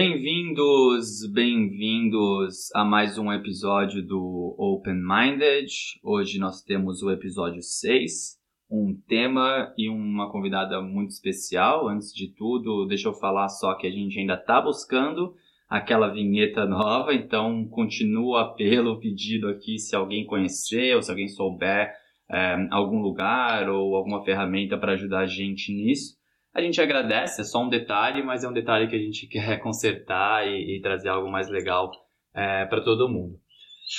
Bem-vindos, bem-vindos a mais um episódio do Open Minded. Hoje nós temos o episódio 6, um tema e uma convidada muito especial. Antes de tudo, deixa eu falar só que a gente ainda está buscando aquela vinheta nova, então continua o apelo, o pedido aqui, se alguém conhecer ou se alguém souber é, algum lugar ou alguma ferramenta para ajudar a gente nisso a gente agradece, é só um detalhe, mas é um detalhe que a gente quer consertar e, e trazer algo mais legal é, para todo mundo.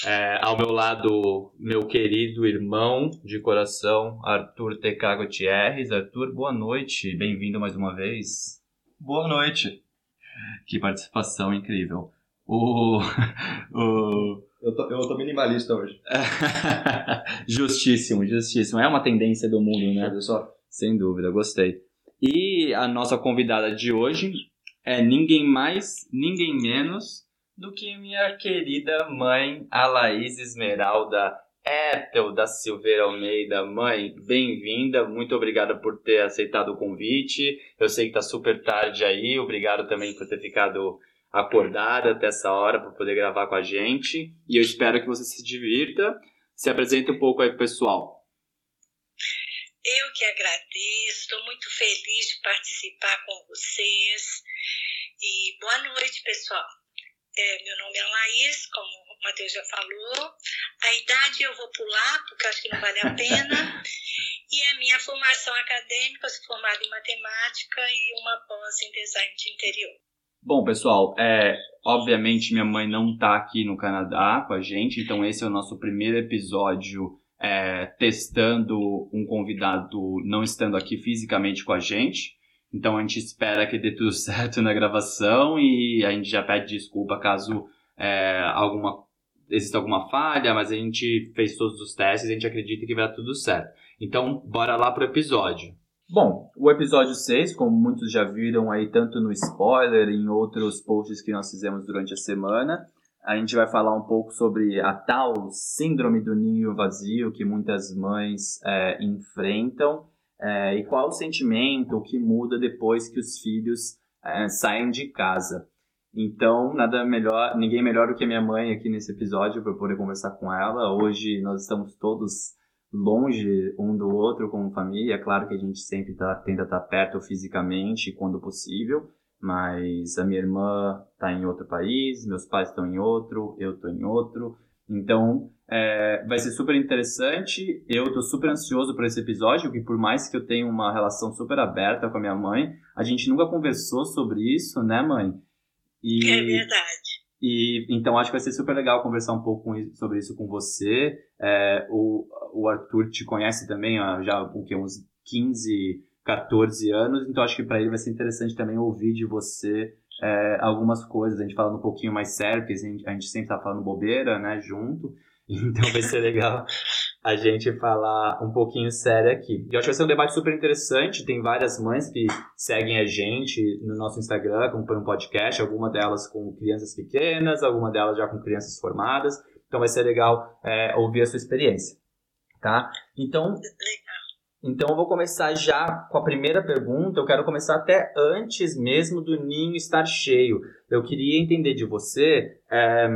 É, ao meu lado, meu querido irmão de coração, Arthur TK Gutierrez. Arthur, boa noite, bem-vindo mais uma vez. Boa noite. Que participação incrível. O, o... Eu, tô, eu tô minimalista hoje. justíssimo, justíssimo. É uma tendência do mundo, né? Sem dúvida, gostei. E a nossa convidada de hoje é ninguém mais, ninguém menos do que minha querida mãe, a Laís Esmeralda Ethel da Silveira Almeida. Mãe, bem-vinda, muito obrigada por ter aceitado o convite. Eu sei que tá super tarde aí, obrigado também por ter ficado acordada até essa hora para poder gravar com a gente. E eu espero que você se divirta. Se apresente um pouco aí pro pessoal. Eu que agradeço, estou muito feliz de participar com vocês. E boa noite, pessoal. É, meu nome é Laís, como o Matheus já falou. A idade eu vou pular, porque acho que não vale a pena. e a minha formação acadêmica, eu sou formada em matemática e uma pós em design de interior. Bom, pessoal, é, obviamente minha mãe não está aqui no Canadá com a gente, então esse é o nosso primeiro episódio é, testando um convidado não estando aqui fisicamente com a gente. Então a gente espera que dê tudo certo na gravação e a gente já pede desculpa caso é, alguma exista alguma falha, mas a gente fez todos os testes e a gente acredita que vai dar tudo certo. Então, bora lá pro episódio. Bom, o episódio 6, como muitos já viram aí, tanto no spoiler em outros posts que nós fizemos durante a semana, a gente vai falar um pouco sobre a tal síndrome do ninho vazio que muitas mães é, enfrentam é, e qual o sentimento que muda depois que os filhos é, saem de casa. Então, nada melhor, ninguém melhor do que a minha mãe aqui nesse episódio para poder conversar com ela. Hoje nós estamos todos longe um do outro como família. É claro que a gente sempre tá, tenta estar perto fisicamente quando possível, mas a minha irmã está em outro país, meus pais estão em outro, eu estou em outro. Então, é, vai ser super interessante. Eu estou super ansioso por esse episódio, porque por mais que eu tenha uma relação super aberta com a minha mãe, a gente nunca conversou sobre isso, né, mãe? E, é verdade. E então acho que vai ser super legal conversar um pouco sobre isso com você. É, o, o Arthur te conhece também ó, já o que, uns 15 14 anos, então acho que para ele vai ser interessante também ouvir de você é, algumas coisas, a gente falando um pouquinho mais sério, porque a gente, a gente sempre tá falando bobeira, né, junto, então vai ser legal a gente falar um pouquinho sério aqui. Eu acho que vai ser um debate super interessante, tem várias mães que seguem a gente no nosso Instagram, acompanham um podcast, alguma delas com crianças pequenas, alguma delas já com crianças formadas, então vai ser legal é, ouvir a sua experiência, tá? Então... Então eu vou começar já com a primeira pergunta. Eu quero começar até antes mesmo do ninho estar cheio. Eu queria entender de você é,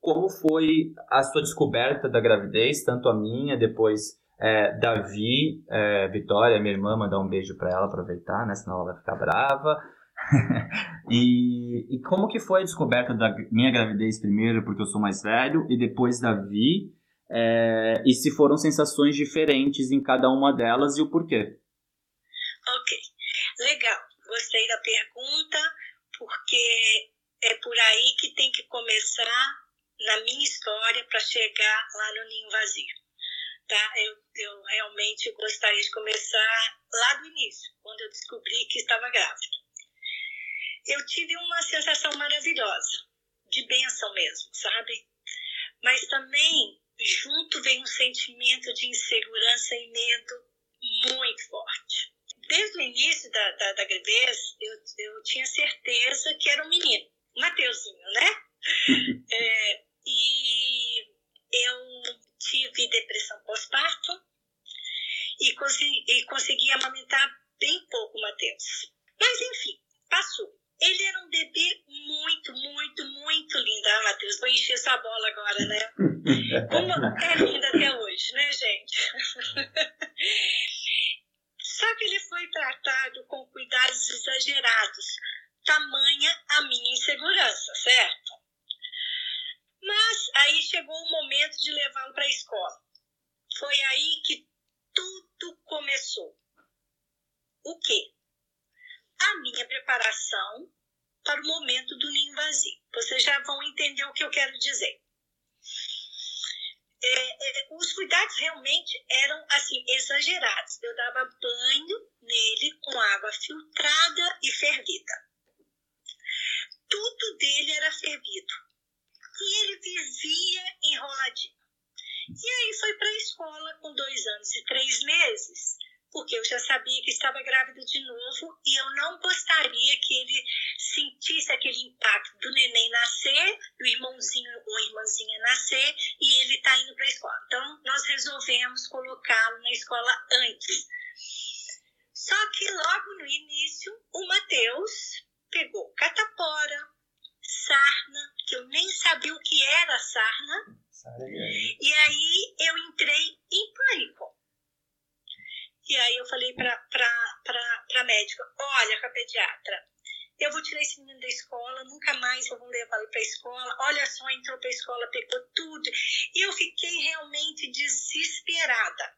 como foi a sua descoberta da gravidez, tanto a minha, depois é, Davi, é, Vitória, minha irmã, mandar um beijo para ela, aproveitar, né? Senão ela vai ficar brava. e, e como que foi a descoberta da minha gravidez primeiro, porque eu sou mais velho, e depois Davi, é, e se foram sensações diferentes em cada uma delas e o porquê. Ok, legal. Gostei da pergunta, porque é por aí que tem que começar na minha história para chegar lá no ninho vazio. Tá? Eu, eu realmente gostaria de começar lá do início, quando eu descobri que estava grávida. Eu tive uma sensação maravilhosa, de bênção mesmo, sabe? Mas também junto vem um sentimento de insegurança e medo muito forte. Desde o início da, da, da gravidez, eu, eu tinha certeza que era um menino, Mateuzinho, né? é, e eu tive depressão pós-parto e, consegui, e consegui amamentar bem pouco o Mateus. Mas enfim, passou. Ele era um bebê muito, muito, muito lindo. Ah, Matheus, vou encher sua bola agora, né? Como é lindo até hoje, né, gente? Só que ele foi tratado com cuidados exagerados, tamanha a minha insegurança, certo? Mas aí chegou o momento de levá-lo para a escola. Foi aí que tudo começou. O quê? A minha preparação para o momento do ninho vazio. Vocês já vão entender o que eu quero dizer. É, é, os cuidados realmente eram assim exagerados. Eu dava banho nele com água filtrada e fervida. Tudo dele era fervido e ele vivia enroladinho. E aí foi para a escola com dois anos e três meses, porque eu já sabia que estava grávida de novo e eu não gostaria que ele sentisse aquele impacto do neném nascer, do irmãozinho ou irmãzinha nascer e ele tá indo para a escola. Então nós resolvemos colocá-lo na escola antes. Só que logo no início, o Mateus pegou catapora, sarna, que eu nem sabia o que era sarna. E aí eu entrei em pânico. E aí eu falei para a médica, olha, com a pediatra, eu vou tirar esse menino da escola, nunca mais eu vou levar ele para a escola. Olha só, entrou para a escola, pegou tudo. E eu fiquei realmente desesperada.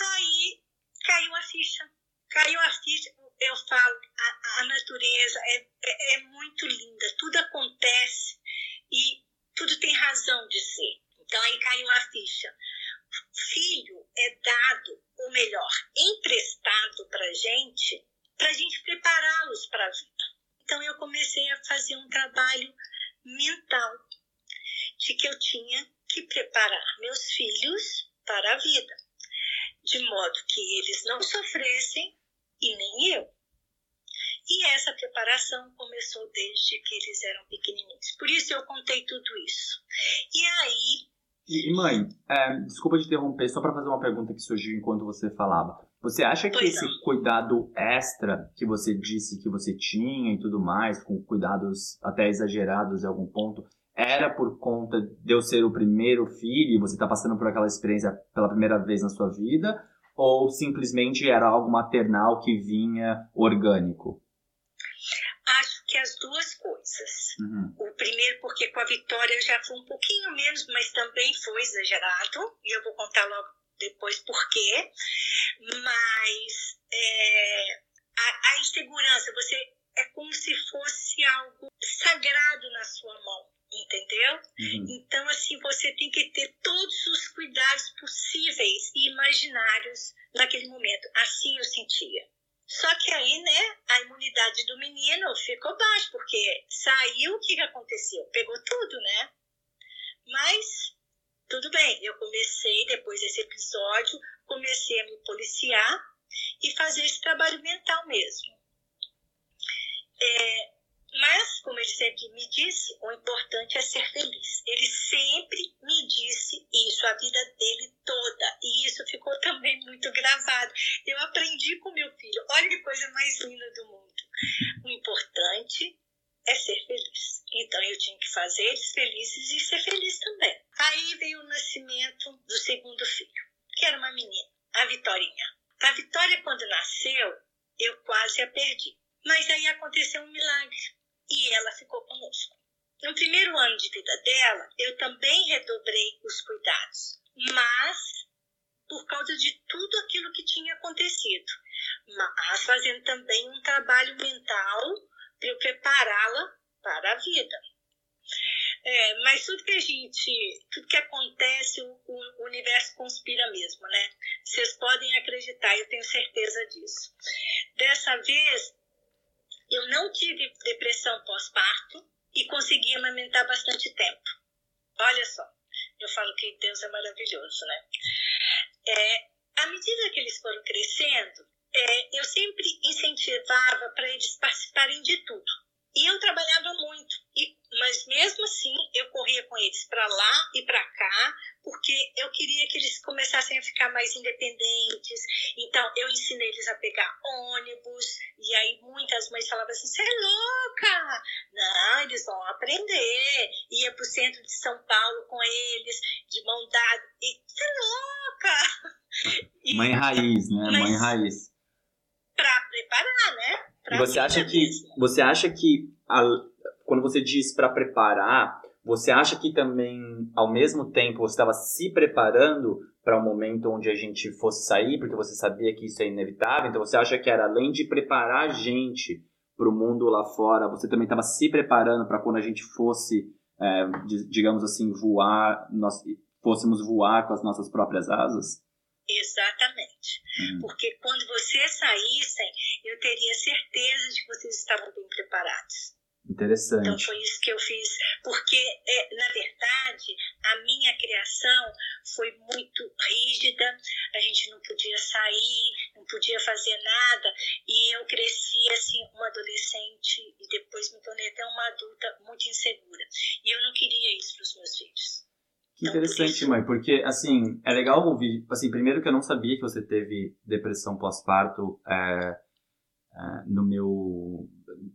Aí caiu a ficha. Caiu a ficha eu falo, a, a natureza é, é, é, muito linda, tudo acontece e tudo tem razão de ser. Então aí caiu a ficha. Filho é dado, ou melhor, emprestado para gente, para gente prepará-los para a vida. Então eu comecei a fazer um trabalho mental de que eu tinha que preparar meus filhos para a vida, de modo que eles não sofressem e nem eu. E essa preparação começou desde que eles eram pequenininhos. Por isso eu contei tudo isso. E aí. E, mãe, é, desculpa te interromper, só para fazer uma pergunta que surgiu enquanto você falava. Você acha que pois esse não. cuidado extra que você disse que você tinha e tudo mais, com cuidados até exagerados em algum ponto, era por conta de eu ser o primeiro filho e você tá passando por aquela experiência pela primeira vez na sua vida? Ou simplesmente era algo maternal que vinha orgânico? Acho que as duas coisas. Uhum. O primeiro, porque com a Vitória já foi um pouquinho menos, mas também foi exagerado, e eu vou contar logo depois por quê. Mas é, a, a insegurança, você é como se fosse algo sagrado na sua mão entendeu? Uhum. Então, assim, você tem que ter todos os cuidados possíveis e imaginários naquele momento. Assim eu sentia. Só que aí, né, a imunidade do menino ficou baixa, porque saiu, o que, que aconteceu? Pegou tudo, né? Mas, tudo bem, eu comecei, depois desse episódio, comecei a me policiar e fazer esse trabalho mental mesmo. É, mas, como ele sempre me disse, o importante é ser feliz. Ele sempre me disse isso a vida dele toda. E isso ficou também muito gravado. Eu aprendi com meu filho. Olha que coisa mais linda do mundo. O importante é ser feliz. Então eu tinha que fazer eles felizes e ser feliz também. Aí veio o nascimento do segundo filho, que era uma menina, a Vitorinha. A Vitória, quando nasceu, eu quase a perdi. Mas aí aconteceu um milagre e ela ficou conosco. No primeiro ano de vida dela, eu também redobrei os cuidados, mas por causa de tudo aquilo que tinha acontecido, mas fazendo também um trabalho mental para prepará-la para a vida. É, mas tudo que a gente, tudo que acontece, o, o, universo conspira mesmo, né? Vocês podem acreditar, eu tenho certeza disso. Dessa vez, eu não tive depressão pós-parto e consegui amamentar bastante tempo. Olha só, eu falo que Deus é maravilhoso, né? É, à medida que eles foram crescendo, é, eu sempre incentivava para eles participarem de tudo. E eu trabalhava muito. E mas mesmo assim eu corria com eles para lá e para cá, porque eu queria que eles começassem a ficar mais independentes. Então eu ensinei eles a pegar ônibus, e aí muitas mães falavam assim: você é louca! Não, eles vão aprender. Ia para o centro de São Paulo com eles, de mão dada, e você é louca! E, Mãe raiz, né? Mãe raiz. Para preparar, né? Pra você acha que você acha que a, quando você diz para preparar, você acha que também, ao mesmo tempo, você estava se preparando para o um momento onde a gente fosse sair, porque você sabia que isso é inevitável? Então você acha que era além de preparar a gente para o mundo lá fora, você também estava se preparando para quando a gente fosse, é, digamos assim, voar, nós fôssemos voar com as nossas próprias asas? Exatamente. Uhum. Porque quando vocês saíssem, eu teria certeza de que vocês estavam bem preparados. Interessante. Então foi isso que eu fiz, porque é, na verdade a minha criação foi muito rígida, a gente não podia sair, não podia fazer nada, e eu cresci assim, uma adolescente e depois me tornei até uma adulta muito insegura. E eu não queria isso para os meus filhos. Que então, interessante, mãe, porque assim, é legal ouvir, assim, primeiro que eu não sabia que você teve depressão pós-parto é, é, no meu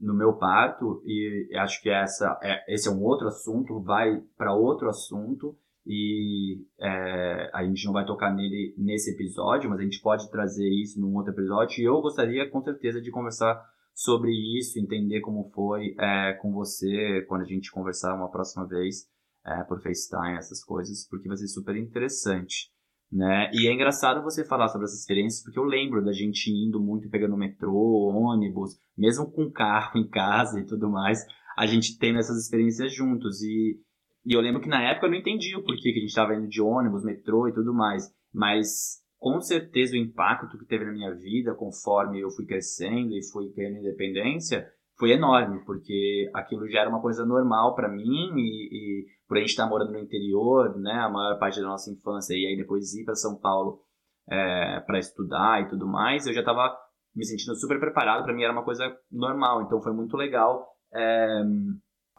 no meu parto e acho que essa é, esse é um outro assunto, vai para outro assunto e é, a gente não vai tocar nele nesse episódio, mas a gente pode trazer isso num outro episódio. E eu gostaria com certeza de conversar sobre isso, entender como foi é, com você quando a gente conversar uma próxima vez é, por FaceTime, essas coisas, porque vai ser super interessante né? E é engraçado você falar sobre essas experiências, porque eu lembro da gente indo muito pegando metrô, ônibus, mesmo com carro em casa e tudo mais, a gente tendo essas experiências juntos. E, e eu lembro que na época eu não entendia o porquê que a gente estava indo de ônibus, metrô e tudo mais, mas com certeza o impacto que teve na minha vida conforme eu fui crescendo e fui ganhando independência foi enorme, porque aquilo já era uma coisa normal para mim e, e, por a gente estar morando no interior, né, a maior parte da nossa infância e aí depois ir para São Paulo é, para estudar e tudo mais, eu já estava me sentindo super preparado, para mim era uma coisa normal, então foi muito legal é,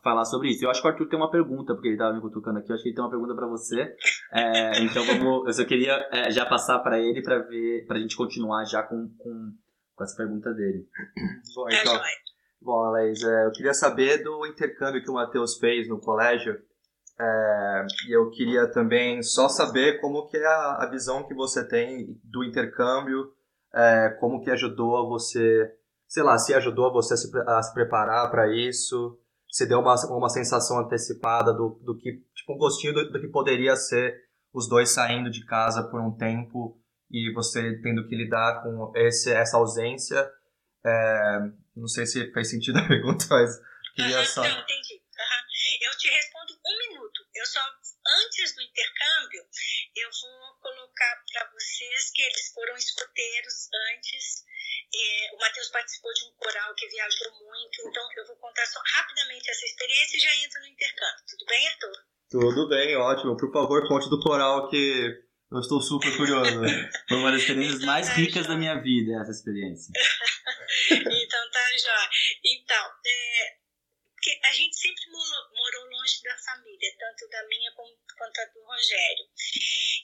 falar sobre isso. Eu acho que o Arthur tem uma pergunta, porque ele estava me cutucando aqui, eu acho que ele tem uma pergunta para você, é, então vamos, eu só queria é, já passar para ele para ver, para a gente continuar já com, com, com essa pergunta dele. Bom, então... Bom, Alex, é, eu queria saber do intercâmbio que o Matheus fez no colégio. É, e eu queria também só saber como que é a, a visão que você tem do intercâmbio, é, como que ajudou você, sei lá, se ajudou você a se, a se preparar para isso, se deu uma, uma sensação antecipada do, do que, tipo um gostinho do, do que poderia ser os dois saindo de casa por um tempo e você tendo que lidar com esse, essa ausência é, não sei se faz sentido a pergunta, mas queria só. Não, entendi. Uhum. Eu te respondo um minuto. Eu só, antes do intercâmbio, eu vou colocar para vocês que eles foram escoteiros antes. É, o Matheus participou de um coral que viajou muito, então eu vou contar só rapidamente essa experiência e já entro no intercâmbio. Tudo bem, Arthur? Tudo bem, ótimo. Por favor, conte do coral que eu estou super curioso. Foi uma das experiências então, mais tá ricas da minha vida, essa experiência. então tá já. Então, é, a gente sempre morou longe da família, tanto da minha quanto a do Rogério.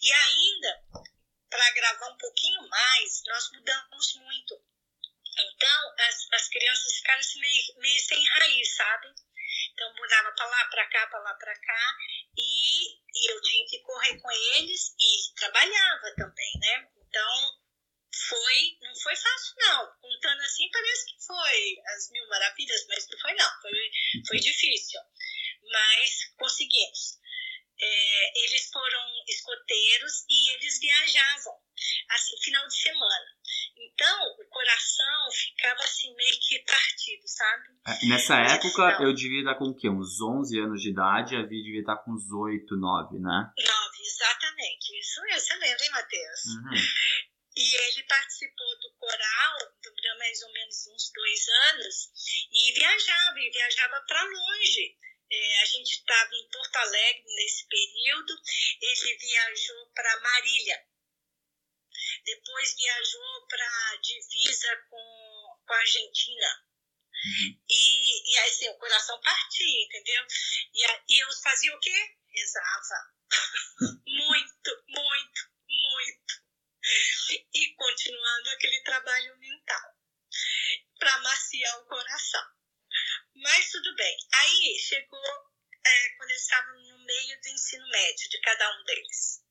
E ainda, para gravar um pouquinho mais, nós mudamos muito. Então, as, as crianças ficaram assim meio, meio sem raiz, sabe? Então, mudava para lá, para cá, para lá, para cá. E, e eu tinha que correr com eles e trabalhava também, né? Então, foi, não foi fácil, não. Contando assim, parece que foi as mil maravilhas, mas não foi, não. Foi, foi difícil. Mas conseguimos. É, eles foram escoteiros e eles viajavam, assim, final de semana. Então, o coração ficava assim, meio que partido, sabe? É, nessa época, eu devia estar com o quê? Uns 11 anos de idade, a Vi devia estar com uns 8, 9, né? 9, exatamente. Isso mesmo, você lembra, hein, Matheus? Uhum. E ele participou do coral, durante mais ou menos uns dois anos, e viajava, e viajava para longe. É, a gente estava em Porto Alegre nesse período, ele viajou para Marília. Depois viajou para a divisa com, com a Argentina. Uhum. E, e aí, assim, o coração partia, entendeu? E, e eu fazia o quê? Rezava. muito, muito, muito. E continuando aquele trabalho mental para maciar o coração. Mas tudo bem. Aí chegou é, quando eles estavam no meio do ensino médio de cada um deles.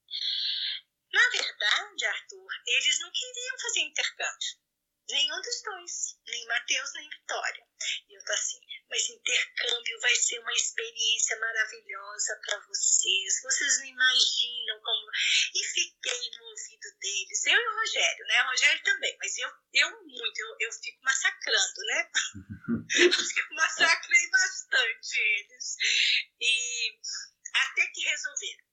Na verdade, Arthur, eles não queriam fazer intercâmbio. Nenhum dos dois, nem Mateus nem Vitória. E eu tô assim, mas intercâmbio vai ser uma experiência maravilhosa para vocês. Vocês não imaginam como. E fiquei no ouvido deles. Eu e o Rogério, né? O Rogério também, mas eu, eu muito, eu, eu fico massacrando, né? Acho que eu massacrei bastante eles. E até que resolveram.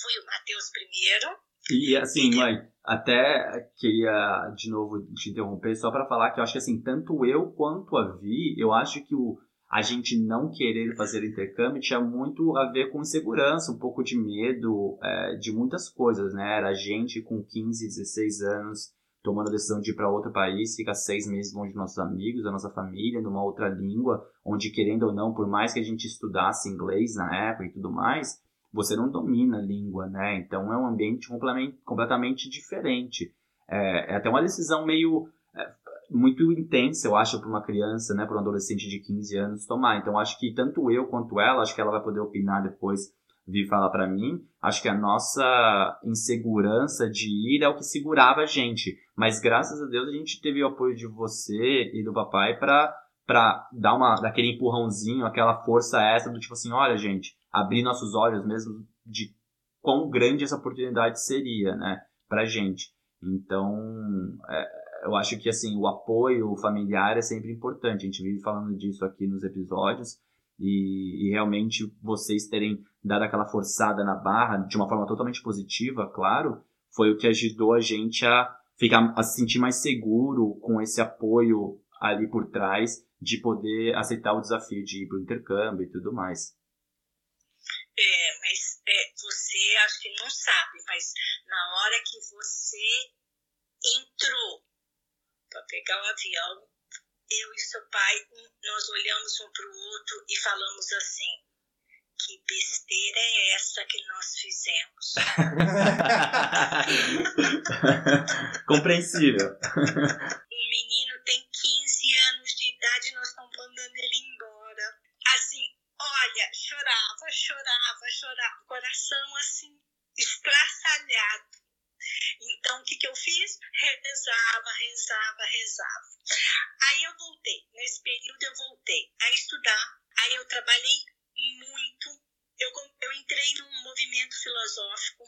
Fui o Mateus primeiro. E assim, mãe, até queria de novo te interromper só para falar que eu acho que assim, tanto eu quanto a Vi, eu acho que o a gente não querer fazer intercâmbio tinha muito a ver com insegurança, um pouco de medo é, de muitas coisas, né? Era a gente com 15, 16 anos tomando a decisão de ir para outro país, ficar seis meses longe dos nossos amigos, da nossa família, numa outra língua, onde querendo ou não, por mais que a gente estudasse inglês na época e tudo mais, você não domina a língua, né? Então é um ambiente completamente, diferente. É, é até uma decisão meio muito intensa, eu acho, para uma criança, né, para um adolescente de 15 anos tomar. Então, acho que tanto eu quanto ela, acho que ela vai poder opinar depois, vir falar para mim. Acho que a nossa insegurança de ir é o que segurava a gente. Mas graças a Deus a gente teve o apoio de você e do papai para para dar uma daquele empurrãozinho, aquela força extra do tipo assim, olha, gente, abrir nossos olhos mesmo de quão grande essa oportunidade seria, né, pra gente. Então, é, eu acho que assim o apoio familiar é sempre importante. A gente vive falando disso aqui nos episódios e, e, realmente vocês terem dado aquela forçada na barra de uma forma totalmente positiva, claro, foi o que ajudou a gente a ficar a se sentir mais seguro com esse apoio ali por trás de poder aceitar o desafio de ir para o intercâmbio e tudo mais. É, mas é, você acho que não sabe, mas na hora que você entrou para pegar o avião, eu e seu pai, nós olhamos um para o outro e falamos assim: que besteira é essa que nós fizemos? Compreensível. O menino tem 15 anos de idade e nós estamos mandando ele embora. Olha, chorava, chorava, chorava, coração assim, estraçalhado. Então, o que, que eu fiz? Rezava, rezava, rezava. Aí eu voltei, nesse período eu voltei a estudar, aí eu trabalhei muito, eu, eu entrei num movimento filosófico,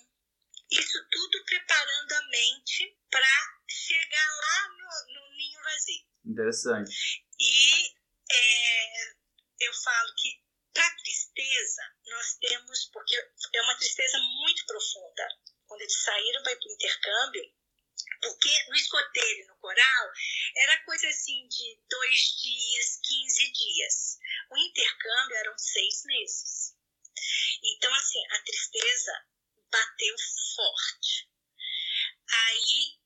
isso tudo preparando a mente para chegar lá no, no, ninho vazio. Interessante. E é, eu falo que tristeza nós temos, porque é uma tristeza muito profunda quando eles saíram para ir para o intercâmbio, porque no escoteiro no coral era coisa assim de dois dias, 15 dias. O intercâmbio eram seis meses. Então, assim, a tristeza bateu forte. Aí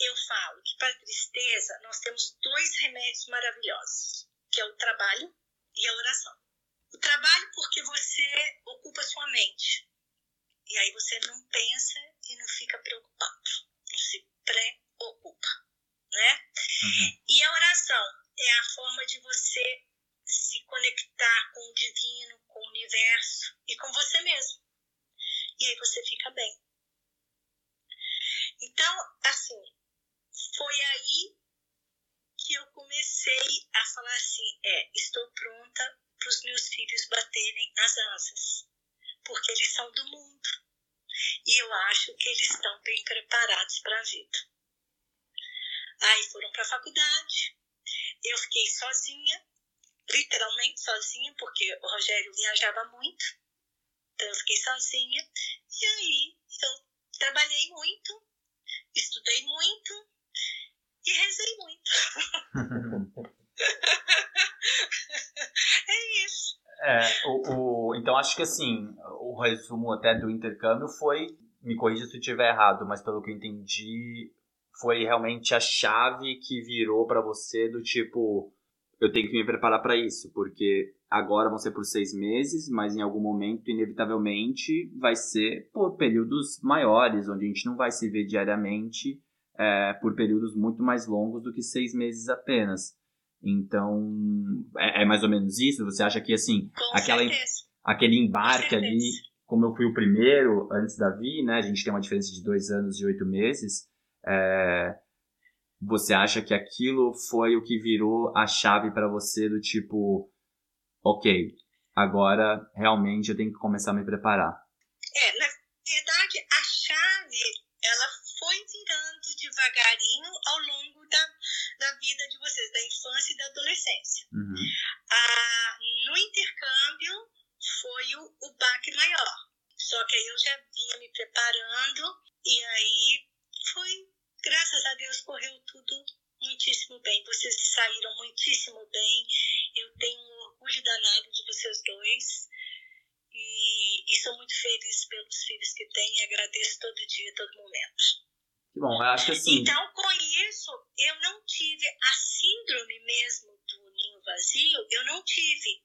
eu falo que para tristeza nós temos dois remédios maravilhosos, que é o trabalho e a oração. O trabalho porque você ocupa sua mente. E aí você não pensa e não fica preocupado, não se preocupa, né? Uhum. E a oração é a forma de você se conectar com o divino, com o universo e com você mesmo. E aí você fica bem. Então, assim, foi aí que eu comecei a falar assim: é, estou pronta para os meus filhos baterem as asas porque eles são do mundo. E eu acho que eles estão bem preparados para a vida. Aí foram para a faculdade, eu fiquei sozinha, literalmente sozinha, porque o Rogério viajava muito, então eu fiquei sozinha. E aí eu trabalhei muito, estudei muito e rezei muito. é isso. É, o, o, então acho que assim, o resumo até do intercâmbio foi, me corrija se eu estiver errado, mas pelo que eu entendi, foi realmente a chave que virou para você do tipo, eu tenho que me preparar para isso, porque agora vão ser por seis meses, mas em algum momento, inevitavelmente, vai ser por períodos maiores, onde a gente não vai se ver diariamente é, por períodos muito mais longos do que seis meses apenas. Então, é, é mais ou menos isso? Você acha que, assim, Com aquela, certeza. aquele embarque ali, como eu fui o primeiro antes da Vi, né? A gente tem uma diferença de dois anos e oito meses. é, você acha que aquilo foi o que virou a chave para você do tipo, ok, agora realmente eu tenho que começar a me preparar. É, na verdade, a chave, ela foi virando devagarinho ao longo da, da vida de vocês, da infância e da adolescência. Uhum. Ah, no intercâmbio, foi o, o baque maior. Só que aí eu já vinha me preparando e aí foi, graças a Deus, correu tudo muitíssimo bem. Vocês saíram muitíssimo bem. Eu tenho um orgulho danado de vocês dois. E, e sou muito feliz pelos filhos que têm e agradeço todo dia, todo momento. Que bom, eu acho que assim. Então, com isso, eu não tive a síndrome mesmo do ninho vazio, eu não tive,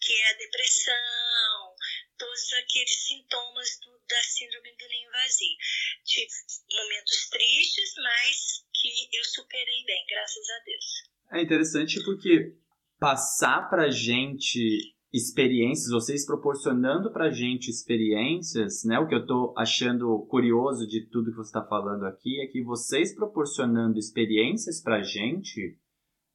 que é a depressão, todos aqueles sintomas do- da síndrome do ninho vazio. Tive momentos tristes, mas que eu superei bem, graças a Deus. É interessante porque passar pra gente experiências, vocês proporcionando pra gente experiências, né? O que eu tô achando curioso de tudo que você tá falando aqui é que vocês proporcionando experiências pra gente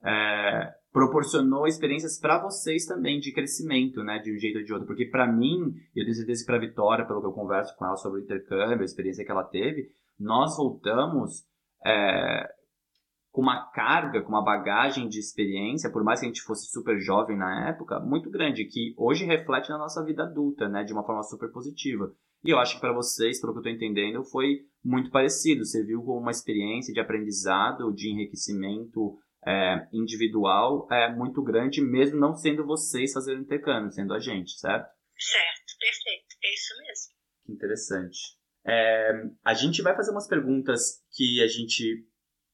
é, proporcionou experiências pra vocês também de crescimento, né? De um jeito ou de outro. Porque pra mim, eu tenho certeza que pra Vitória, pelo que eu converso com ela sobre o intercâmbio, a experiência que ela teve, nós voltamos é, com uma carga, com uma bagagem de experiência, por mais que a gente fosse super jovem na época, muito grande, que hoje reflete na nossa vida adulta, né, de uma forma super positiva. E eu acho que para vocês, pelo que eu estou entendendo, foi muito parecido. Você viu como uma experiência de aprendizado, de enriquecimento é, individual é muito grande, mesmo não sendo vocês fazendo intercâmbio, sendo a gente, certo? Certo, perfeito, é isso mesmo. Que interessante. É, a gente vai fazer umas perguntas que a gente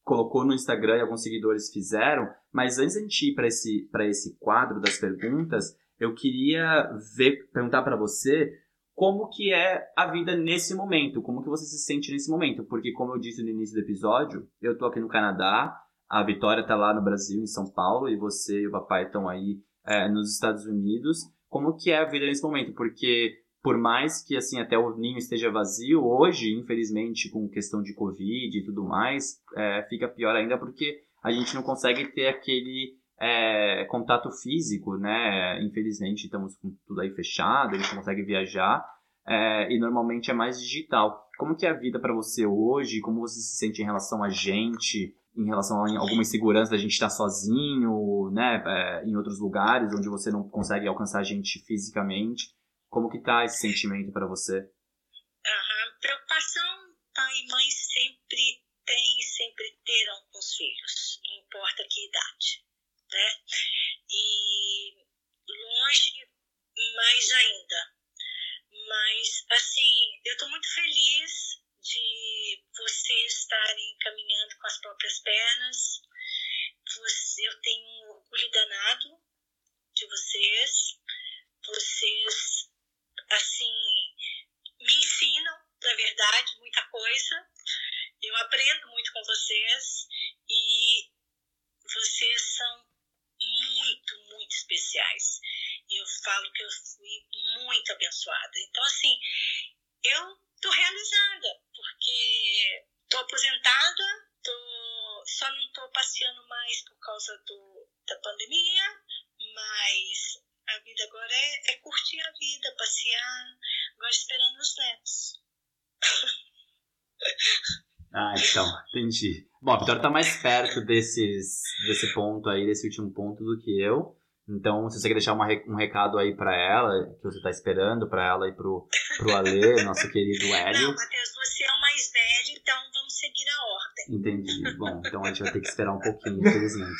colocou no Instagram e alguns seguidores fizeram, mas antes de a gente ir para esse, esse quadro das perguntas, eu queria ver, perguntar para você como que é a vida nesse momento, como que você se sente nesse momento, porque como eu disse no início do episódio, eu tô aqui no Canadá, a Vitória tá lá no Brasil, em São Paulo, e você e o papai estão aí é, nos Estados Unidos. Como que é a vida nesse momento? Porque por mais que assim até o ninho esteja vazio, hoje, infelizmente, com questão de Covid e tudo mais, é, fica pior ainda porque a gente não consegue ter aquele é, contato físico, né? Infelizmente, estamos com tudo aí fechado, a gente não consegue viajar é, e normalmente é mais digital. Como que é a vida para você hoje? Como você se sente em relação a gente? Em relação a alguma insegurança da gente estar sozinho, né? É, em outros lugares onde você não consegue alcançar a gente fisicamente. Como que tá esse sentimento para você? Aham. Preocupação, pai e mãe sempre têm e sempre terão com os filhos, não importa que idade, né? E longe mais ainda. Mas, assim, eu estou muito feliz de vocês estarem caminhando com as próprias pernas. Eu tenho um orgulho danado de vocês. Vocês, assim, me ensinam, na verdade, muita coisa. Eu aprendo muito com vocês e vocês são muito, muito especiais. Eu falo que eu fui muito abençoada. Então, assim, eu tô realizada, porque tô aposentada, tô, só não tô passeando mais por causa do, da pandemia, mas a vida agora é, é curtir a vida, passear, agora esperando os netos. Ah, então, entendi. Bom, a Vitória tá mais perto desses, desse ponto aí, desse último ponto do que eu. Então, se você quer deixar uma, um recado aí pra ela, que você tá esperando pra ela e pro, pro Alê, nosso querido Hélio. Não, Matheus, você é o mais velho, então vamos seguir a ordem. Entendi. Bom, então a gente vai ter que esperar um pouquinho, infelizmente.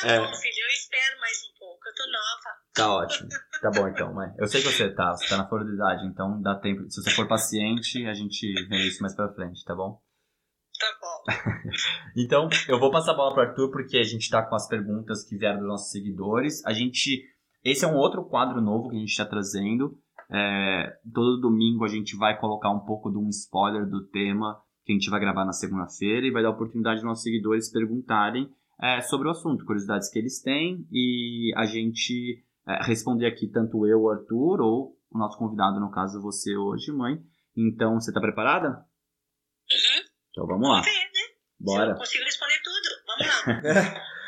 Tá É. bom, filho, eu espero mais um pouco. Eu tô nova. Tá ótimo. Tá bom, então, mãe. Eu sei que você tá, você tá na flor da idade, então dá tempo. Se você for paciente, a gente vê isso mais pra frente, tá bom? Tá bom. então, eu vou passar a bola para o Arthur, porque a gente está com as perguntas que vieram dos nossos seguidores. A gente. Esse é um outro quadro novo que a gente está trazendo. É, todo domingo a gente vai colocar um pouco de um spoiler do tema que a gente vai gravar na segunda-feira e vai dar oportunidade dos nossos seguidores perguntarem é, sobre o assunto, curiosidades que eles têm e a gente é, responder aqui tanto eu, o Arthur, ou o nosso convidado, no caso você hoje, mãe. Então, você está preparada? Uhum. Então vamos lá. Ver, né? Bora. Se eu consigo responder tudo. Vamos lá.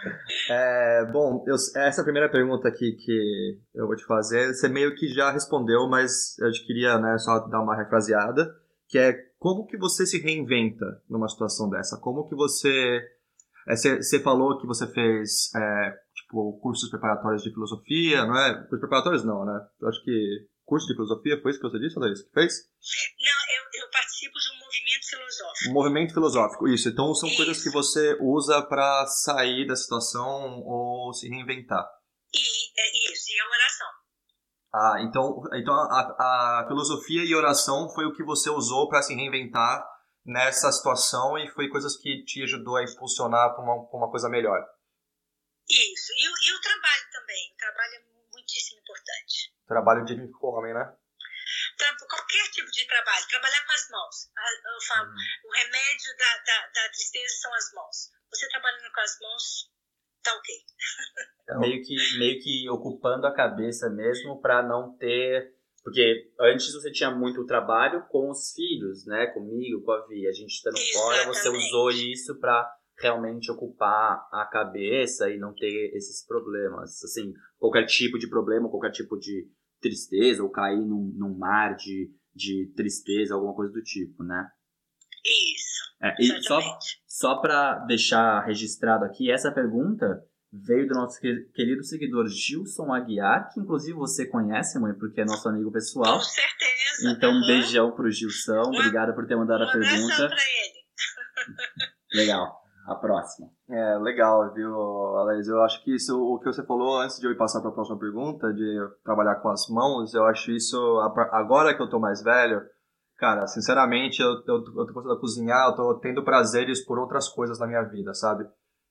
É, bom, eu- essa primeira pergunta aqui que eu vou te fazer, você meio que já respondeu, mas eu queria né, só dar uma refraseada, que é como que você se reinventa numa situação dessa? Como que você... é, Você, você falou que você fez, é, tipo, cursos preparatórios de filosofia, não é? Cursos preparatórios não, né? Eu acho que curso de filosofia foi isso que você disse, Laís, que fez? Não, eu, eu participo de um movimento filosófico. Um movimento filosófico, isso. Então são Isso. coisas que você usa pra sair da situação ou se reinventar. E é isso, e a oração. Ah, então, então a, a filosofia e oração foi o que você usou para se reinventar nessa situação e foi coisas que te ajudou a impulsionar para uma, pra uma coisa melhor. Isso. E, o- e o trabalho também. O trabalho é muitíssimo importante. Trabalho o homem, né? Tra qualquer tipo de trabalho. Trabalhar com as mãos. Eu falo, o remédio da, da, da tristeza são as mãos. Você trabalhando com as mãos, tá ok. meio que, meio que ocupando a cabeça mesmo para não ter. Porque antes você tinha muito trabalho com os filhos, né? Comigo, com a Vi. A gente estando fora, você Exatamente. usou isso para realmente ocupar a cabeça e não ter esses problemas. Assim, qualquer tipo de problema, qualquer tipo de tristeza, ou cair num, num mar de, de tristeza, alguma coisa do tipo, né? Isso. É, e só, Exatamente. só para deixar registrado aqui, essa pergunta veio do nosso que- querido seguidor Gilson Aguiar, que inclusive você conhece, mãe, porque é nosso amigo pessoal. Com certeza. Então, um beijão pro Gilson. Obrigado por ter mandado a pergunta. pra ele. Legal. A próxima. É, legal, viu, Alex? Eu acho que isso, o que você falou antes de eu passar para a próxima pergunta, de trabalhar com as mãos, eu acho isso, agora que eu tô mais velho, cara, sinceramente, eu, eu, eu tô começando a cozinhar, eu tô tendo prazeres por outras coisas na minha vida, sabe?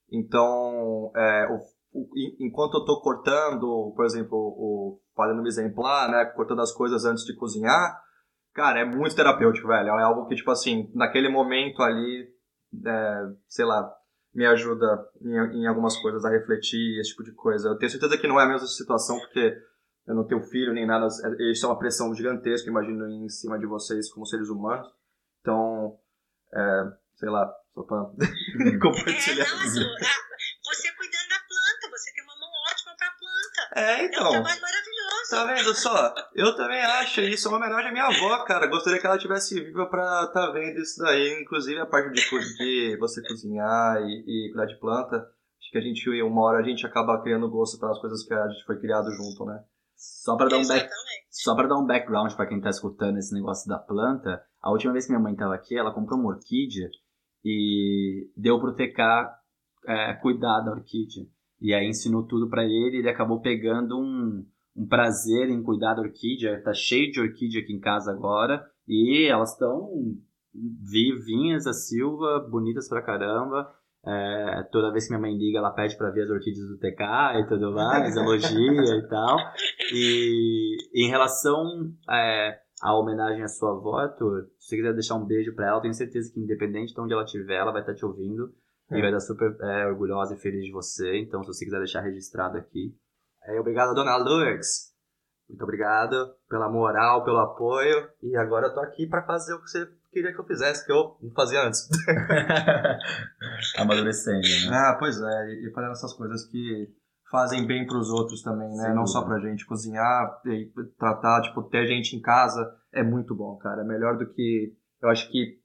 Então, é, o- o- en- enquanto eu tô cortando, por exemplo, o fazendo um exemplar, né, cortando as coisas antes de cozinhar, cara, é muito terapêutico, velho. É algo que, tipo assim, naquele momento ali, é, sei lá, me ajuda em, em algumas coisas a refletir, esse tipo de coisa. Eu tenho certeza que não é a mesma situação, porque eu não tenho filho nem nada, é- isso é uma pressão gigantesca, imagino, em cima de vocês como seres humanos. Então, é, sei lá, só pra compartilhar. É, não, ah, você cuidando da planta, você tem uma mão ótima pra planta. É, É um então. trabalho maravilhoso. Tá vendo só? Eu também acho isso é uma homenagem à minha avó, cara. Gostaria que ela tivesse viva pra tá vendo isso daí. Inclusive a parte de, de você cozinhar e, e cuidar de planta. Acho que a gente, uma hora, a gente acaba criando gosto pelas coisas que a gente foi criado junto, né? Só para dar um back. Só para dar um background para quem tá escutando esse negócio da planta, a última vez que minha mãe tava aqui, ela comprou uma orquídea e deu pro TK é, cuidar da orquídea. E aí ensinou tudo para ele e ele acabou pegando um, um prazer em cuidar da orquídea. Tá cheio de orquídea aqui em casa agora e elas estão vivinhas, a Silva, bonitas pra caramba. É, toda vez que minha mãe liga, ela pede pra ver as orquídeas do TK e tudo mais, elogia e tal. E em relação é, à homenagem à sua avó, Arthur, se você quiser deixar um beijo pra ela, tenho certeza que independente de onde ela estiver, ela vai estar te ouvindo e É. vai estar super é, orgulhosa e feliz de você. Então, se você quiser deixar registrado aqui. É, obrigado, dona Lourdes. Muito obrigado pela moral, pelo apoio. E agora eu tô aqui pra fazer o que você queria que eu fizesse, que eu não fazia antes. Amadurecendo, né? Ah, pois é, e fazendo essas coisas que fazem bem pros outros também, né? Sem Não só pra gente cozinhar e tratar, tipo, ter gente em casa é muito bom, cara. É melhor do que. Eu acho que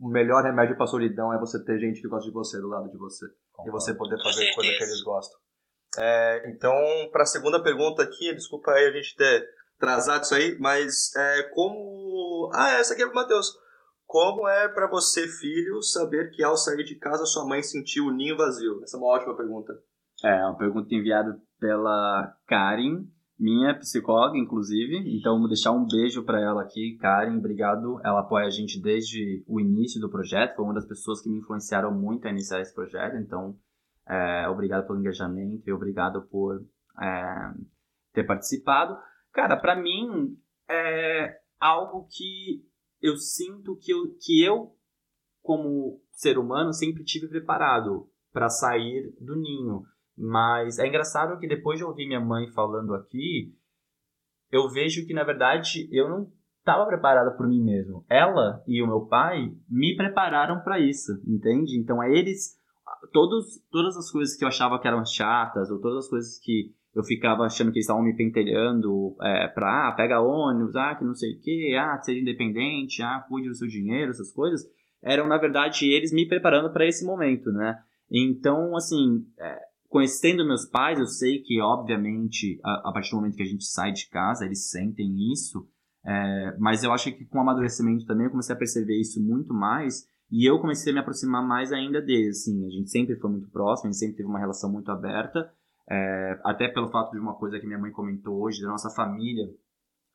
o melhor remédio pra solidão é você ter gente que gosta de você do lado de você. E você poder fazer coisa que eles gostam. É, então, pra segunda pergunta aqui, desculpa aí a gente ter atrasado isso aí, mas é, como. Ah, essa aqui é pro Matheus. Como é pra você, filho, saber que ao sair de casa sua mãe sentiu o ninho vazio? Essa é uma ótima pergunta. É, uma pergunta enviada pela Karen minha psicóloga, inclusive. Então, vou deixar um beijo para ela aqui, Karen. Obrigado. Ela apoia a gente desde o início do projeto. Foi uma das pessoas que me influenciaram muito a iniciar esse projeto. Então, é, obrigado pelo engajamento e obrigado por é, ter participado. Cara, para mim é algo que eu sinto que eu, que eu como ser humano sempre tive preparado para sair do ninho. Mas é engraçado que depois de ouvir minha mãe falando aqui, eu vejo que na verdade eu não estava preparado por mim mesmo. Ela e o meu pai me prepararam para isso, entende? Então é eles todos todas as coisas que eu achava que eram chatas ou todas as coisas que eu ficava achando que eles estavam me pentelhando é, para ah, pega ônibus, ah, que não sei o que, ah, seja independente, ah, cuide do seu dinheiro, essas coisas, eram na verdade eles me preparando para esse momento, né? Então, assim, é, Conhecendo meus pais, eu sei que, obviamente, a, a, partir do momento que a gente sai de casa, eles sentem isso, é, mas eu acho que com o amadurecimento também eu comecei a perceber isso muito mais e eu comecei a me aproximar mais ainda deles. Assim, a gente sempre foi muito próximo, a gente sempre teve uma relação muito aberta, é, até pelo fato de uma coisa que minha mãe comentou hoje, da nossa família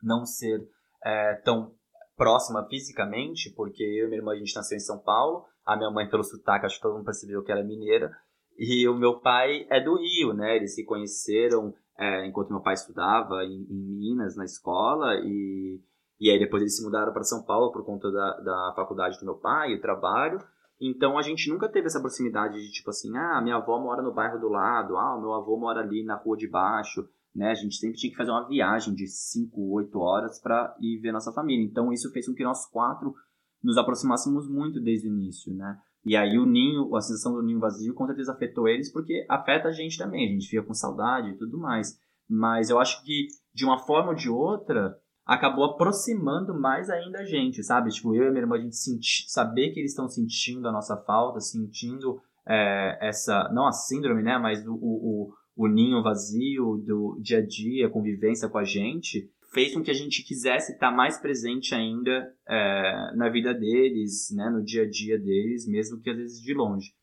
não ser é, tão próxima fisicamente, porque eu e minha irmã a gente nasceu em São Paulo, a minha mãe pelo sotaque, acho que todo mundo percebeu que ela é mineira, e o meu pai é do Rio, né? Eles se conheceram é, enquanto meu pai estudava em, em, Minas, na escola, e, e aí depois eles se mudaram para São Paulo por conta da, da faculdade do meu pai, o trabalho. Então a gente nunca teve essa proximidade de tipo assim, ah, minha avó mora no bairro do lado, ah, o meu avô mora ali na rua de baixo, né? A gente sempre tinha que fazer uma viagem de 5, 8 horas para ir ver nossa família. Então isso fez com que nós quatro nos aproximássemos muito desde o início, né? E aí o ninho, a sensação do ninho vazio com certeza afetou eles, porque afeta a gente também, a gente fica com saudade e tudo mais. Mas eu acho que, de uma forma ou de outra, acabou aproximando mais ainda a gente, sabe? Tipo, eu e minha irmã, a gente senti, saber que eles estão sentindo a nossa falta, sentindo é, essa, não a síndrome, né? Mas o, o, o ninho vazio do dia a dia, a convivência com a gente, fez com que a gente quisesse estar mais presente ainda é, na vida deles, né, no dia a dia deles, mesmo que às vezes de longe.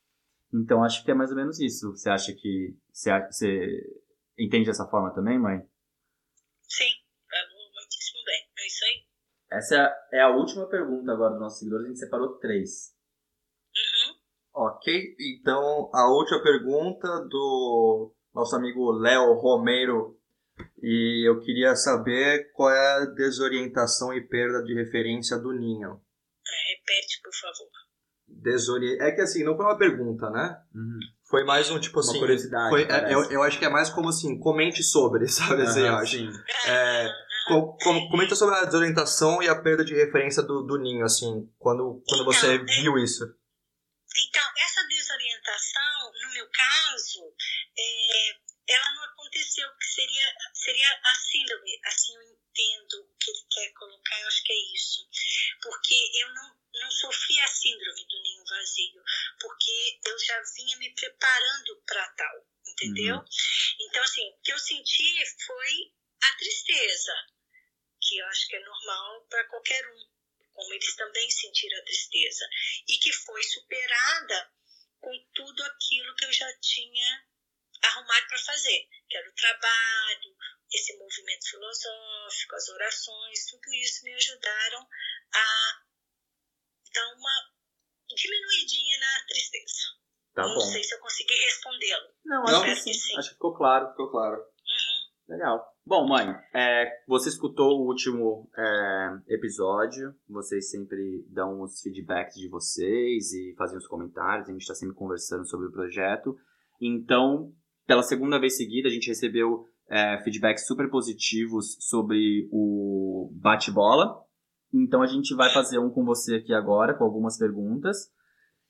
Então acho que é mais ou menos isso. Você acha que você, você entende dessa forma também, mãe? Sim, isso aí. Essa é a última pergunta agora dos nossos seguidores. A gente separou três. Uhum. Ok, então a última pergunta do nosso amigo Léo Romero e eu queria saber qual é a desorientação e perda de referência do Ninho. É, repete, por favor. Desori... É que assim, não foi uma pergunta, né? Uhum. Foi mais um tipo assim. Uma curiosidade. Foi, é, eu, eu acho que é mais como assim, comente sobre, sabe? Assim, eu acho. Sim. É, com, com, comenta sobre a desorientação e a perda de referência do, do ninho, assim, quando, quando então, você é viu isso. Então, essa desorientação, no meu caso, é, ela não aconteceu, que seria seria a síndrome, assim eu entendo o que ele quer colocar, eu acho que é isso. Porque eu não, não sofri a síndrome do ninho vazio, porque eu já vinha me preparando para tal, entendeu? Uhum. Então, assim, o que eu senti foi a tristeza, que eu acho que é normal para qualquer um, como eles também sentiram a tristeza, e que foi superada com tudo aquilo que eu já tinha arrumado para fazer, que era o trabalho, esse movimento filosófico, as orações, tudo isso me ajudaram a dar uma diminuidinha na tristeza. Tá Não bom. sei se eu consegui respondê-lo. Não, acho, que, sim. sim. acho que ficou claro. Ficou claro. Uhum. Legal. Bom, mãe, é, você escutou o último é, episódio, vocês sempre dão os feedbacks de vocês e fazem os comentários, a gente está sempre conversando sobre o projeto. Então, pela segunda vez seguida, a gente recebeu é, feedbacks super positivos sobre o bate-bola. Então a gente vai fazer um com você aqui agora, com algumas perguntas.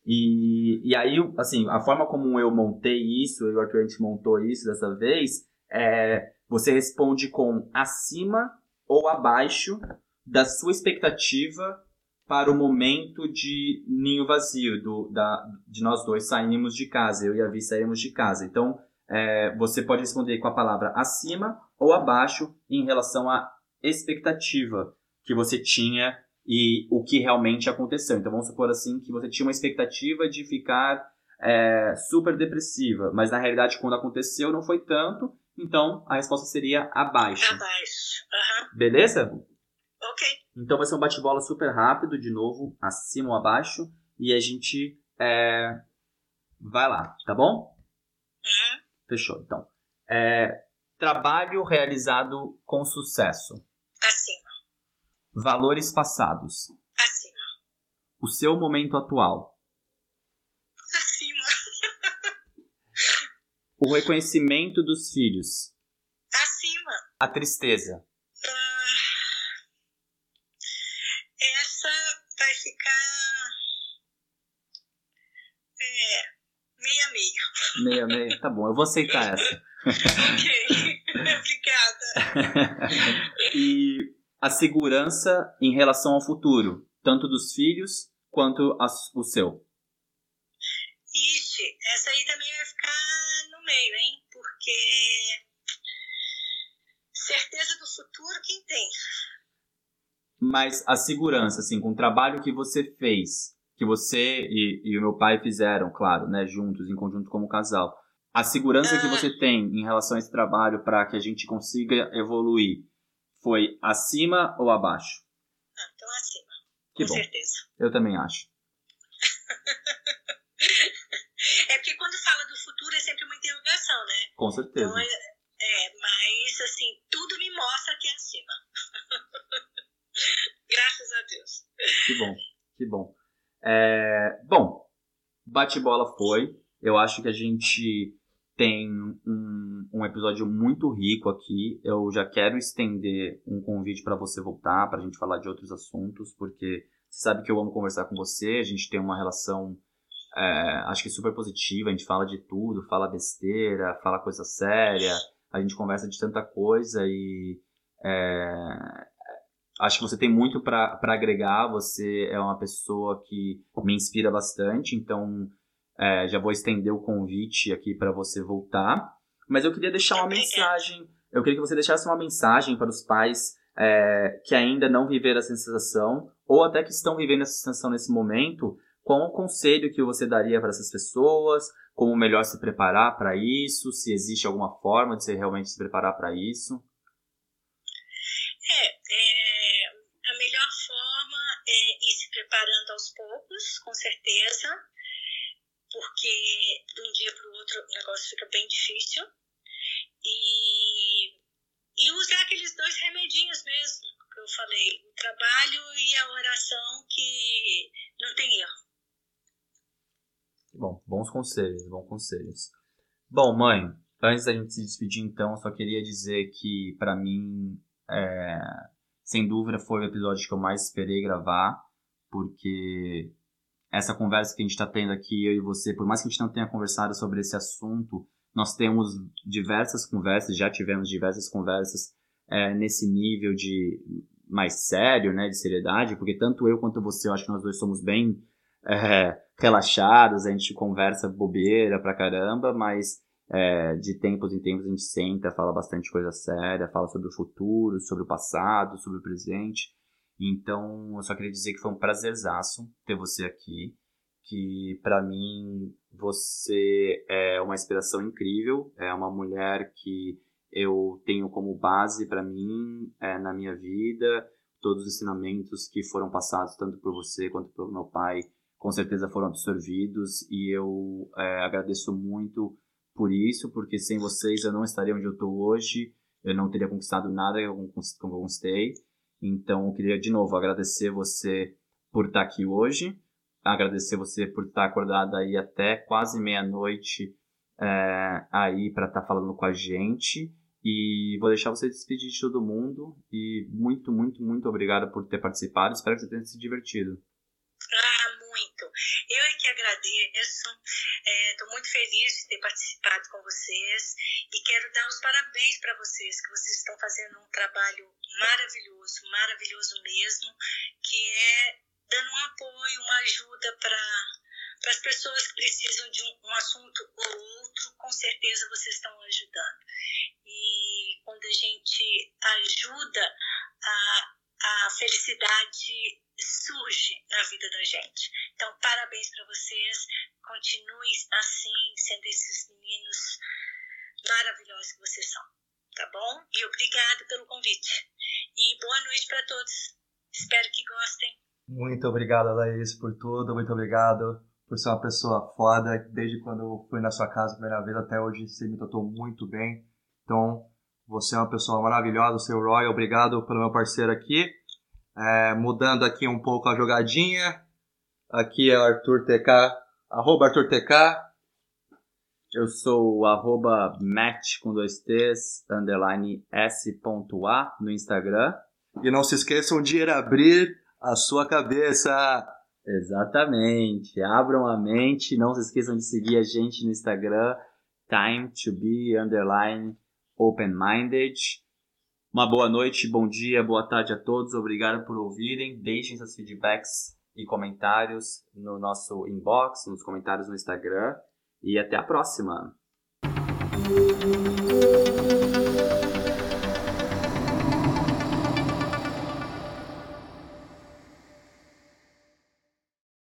E, e aí, assim, a forma como eu montei isso, eu e o Arthur a gente montou isso dessa vez, é você responde com acima ou abaixo da sua expectativa para o momento de ninho vazio, do, da, de nós dois saímos de casa, eu e a Vi saímos de casa. Então, é, você pode responder com a palavra acima ou abaixo em relação à expectativa que você tinha e o que realmente aconteceu. Então vamos supor assim que você tinha uma expectativa de ficar é, super depressiva, mas na realidade quando aconteceu não foi tanto Então, a resposta seria abaixo. Abaixo. Aham. Beleza? Ok. Então vai ser um bate-bola super rápido, de novo, acima ou abaixo. E a gente é, vai lá, tá bom? Uhum. Fechou, então. É, trabalho realizado com sucesso. Acima. Valores passados. Acima. O seu momento atual. Acima. O reconhecimento dos filhos. Acima. A tristeza. Ah, essa vai ficar. É. Meia meio. Meia, meia. Tá bom, eu vou aceitar essa. Ok. Obrigada. e a segurança em relação ao futuro, tanto dos filhos quanto as- o seu. Ixi, essa aí também vai ficar no meio, hein? Porque. Certeza do futuro, quem tem? Mas a segurança, assim, com o trabalho que você fez, que você e, e o meu pai fizeram, claro, né, juntos, em conjunto como casal. A segurança que Ah. você tem em relação a esse trabalho para que a gente consiga evoluir foi acima ou abaixo? Ah, então acima. Que com bom. certeza. Eu também acho. É porque quando fala do futuro é sempre uma interrogação, né? Com certeza. Então, é, é, mas assim, tudo me mostra que é acima. Graças a Deus. Que bom, que bom. É, bom, bate-bola foi. Eu acho que a gente tem um, um episódio muito rico aqui. Eu já quero estender um convite para você voltar, para a gente falar de outros assuntos, porque você sabe que eu amo conversar com você. A gente tem uma relação, é, acho que super positiva. A gente fala de tudo, fala besteira, fala coisa séria. A gente conversa de tanta coisa e é, acho que você tem muito para agregar. Você é uma pessoa que me inspira bastante, então é, já vou estender o convite aqui para você voltar. Mas eu queria deixar uma mensagem. Eu queria que você deixasse uma mensagem para os pais é, que ainda não viveram essa sensação ou até que estão vivendo essa sensação nesse momento. Qual o conselho que você daria para essas pessoas? Como melhor se preparar para isso? Se existe alguma forma de você realmente se preparar para isso? É, é, a melhor forma é ir se preparando aos poucos, com certeza, porque de um dia para o outro o negócio fica bem difícil. E, e usar aqueles dois remedinhos mesmo que eu falei, o trabalho e a oração que não tem erro. Bom, bons conselhos, bons conselhos. Bom, mãe, antes da gente se despedir, então, eu só queria dizer que, pra mim, é, sem dúvida, foi o episódio que eu mais esperei gravar, porque essa conversa que a gente está tendo aqui, eu e você, por mais que a gente não tenha conversado sobre esse assunto, nós temos diversas conversas, já tivemos diversas conversas é, nesse nível de mais sério, né, de seriedade, porque tanto eu quanto você, eu acho que nós dois somos bem é, relaxados, a gente conversa bobeira pra caramba, mas é, de tempos em tempos a gente senta, fala bastante coisa séria, fala sobre o futuro, sobre o passado, sobre o presente. Então, eu só queria dizer que foi um prazerzaço ter você aqui, que pra mim você é uma inspiração incrível, é uma mulher que eu tenho como base pra mim é, na minha vida, todos os ensinamentos que foram passados tanto por você quanto pelo meu pai com certeza foram absorvidos e eu é, agradeço muito por isso, porque sem vocês eu não estaria onde eu estou hoje, eu não teria conquistado nada que eu conquistei. Então, eu queria de novo agradecer você por estar aqui hoje, agradecer você por estar acordada aí até quase meia-noite é, aí para estar falando com a gente. E vou deixar você despedir de todo mundo. E muito, muito, muito obrigado por ter participado. Espero que você tenha se divertido. Ah, muito. Eu é que agradeço. Estou muito feliz de ter participado com vocês e quero dar os parabéns para vocês, que vocês estão fazendo um trabalho maravilhoso, maravilhoso mesmo, que é dando um apoio, uma ajuda para as pessoas que precisam de um, um assunto ou outro, com certeza vocês estão ajudando. E quando a gente ajuda, a, a felicidade surge na vida da gente. Então, parabéns para vocês. Continuem assim, sendo esses meninos maravilhosos que vocês são, tá bom? E obrigado pelo convite. E boa noite para todos. Espero que gostem. Muito obrigado, Laís, por tudo. Muito obrigado por ser uma pessoa foda. Desde quando eu fui na sua casa a primeira vez até hoje, você me tratou muito bem. Então, você é uma pessoa maravilhosa, seu Roy. Obrigado pelo meu parceiro aqui. É, mudando aqui um pouco a jogadinha. Aqui é o Arthur TK, arroba Arthur TK. Eu sou o arroba match com dois T's, underline S.A no Instagram. E não se esqueçam de ir abrir a sua cabeça. Exatamente. Abram a mente. Não se esqueçam de seguir a gente no Instagram. Time to be underline open-minded. Uma boa noite, bom dia, boa tarde a todos. Obrigado por ouvirem. Deixem seus feedbacks e comentários no nosso inbox, nos comentários no Instagram. E até a próxima!